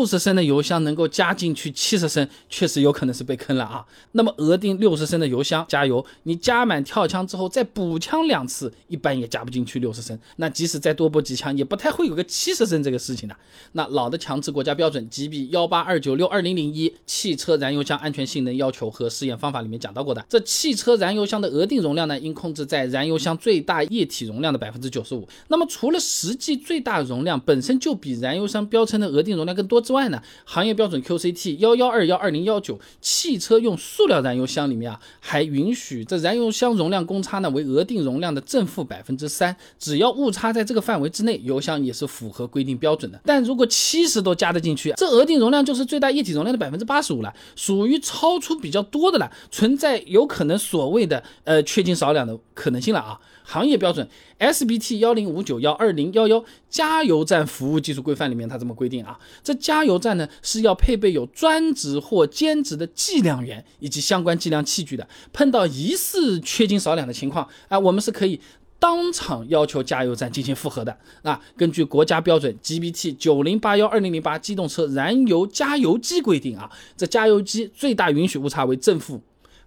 六十升的油箱能够加进去七十升，确实有可能是被坑了啊。那么额定六十升的油箱加油，你加满跳枪之后再补枪两次，一般也加不进去六十升。那即使再多补几枪，也不太会有个七十升这个事情的。那老的强制国家标准 GB 幺八二九六二零零一汽车燃油箱安全性能要求和试验方法里面讲到过的，这汽车燃油箱的额定容量呢，应控制在燃油箱最大液体容量的百分之九十五。那么除了实际最大容量本身就比燃油箱标称的额定容量更多之外呢，行业标准 QCT 幺幺二幺二零幺九汽车用塑料燃油箱里面啊，还允许这燃油箱容量公差呢为额定容量的正负百分之三，只要误差在这个范围之内，油箱也是符合规定标准的。但如果七十都加得进去，这额定容量就是最大液体容量的百分之八十五了，属于超出比较多的了，存在有可能所谓的呃缺斤少两的可能性了啊。行业标准 SBT 幺零五九幺二零幺幺加油站服务技术规范里面，它这么规定啊，这加加油站呢是要配备有专职或兼职的计量员以及相关计量器具的。碰到疑似缺斤少两的情况，啊，我们是可以当场要求加油站进行复核的。啊，根据国家标准 GBT 九零八幺二零零八机动车燃油加油机规定啊，这加油机最大允许误差为正负。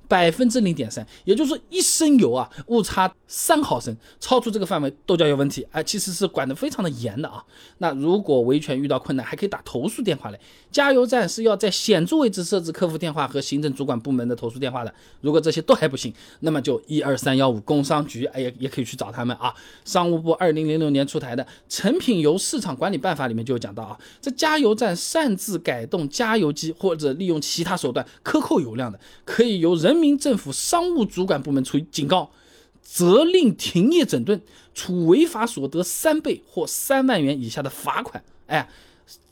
百分之零点三，也就是说一升油啊，误差三毫升，超出这个范围都叫有问题。哎，其实是管得非常的严的啊。那如果维权遇到困难，还可以打投诉电话嘞。加油站是要在显著位置设置客服电话和行政主管部门的投诉电话的。如果这些都还不行，那么就一二三幺五工商局，哎也也可以去找他们啊。商务部二零零六年出台的《成品油市场管理办法》里面就有讲到啊，这加油站擅自改动加油机或者利用其他手段克扣油量的，可以由人。人民政府商务主管部门处以警告，责令停业整顿，处违法所得三倍或三万元以下的罚款。哎。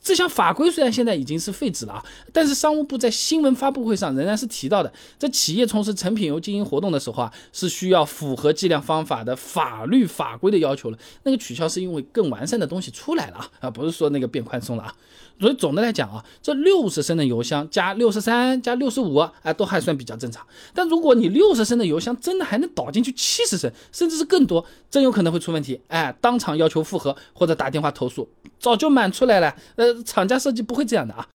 这项法规虽然现在已经是废止了啊，但是商务部在新闻发布会上仍然是提到的，在企业从事成品油经营活动的时候啊，是需要符合计量方法的法律法规的要求了。那个取消是因为更完善的东西出来了啊，啊不是说那个变宽松了啊。所以总的来讲啊，这六十升的油箱加六十三加六十五啊，都还算比较正常。但如果你六十升的油箱真的还能倒进去七十升，甚至是更多，真有可能会出问题。哎，当场要求复核或者打电话投诉，早就满出来了。呃。厂家设计不会这样的啊。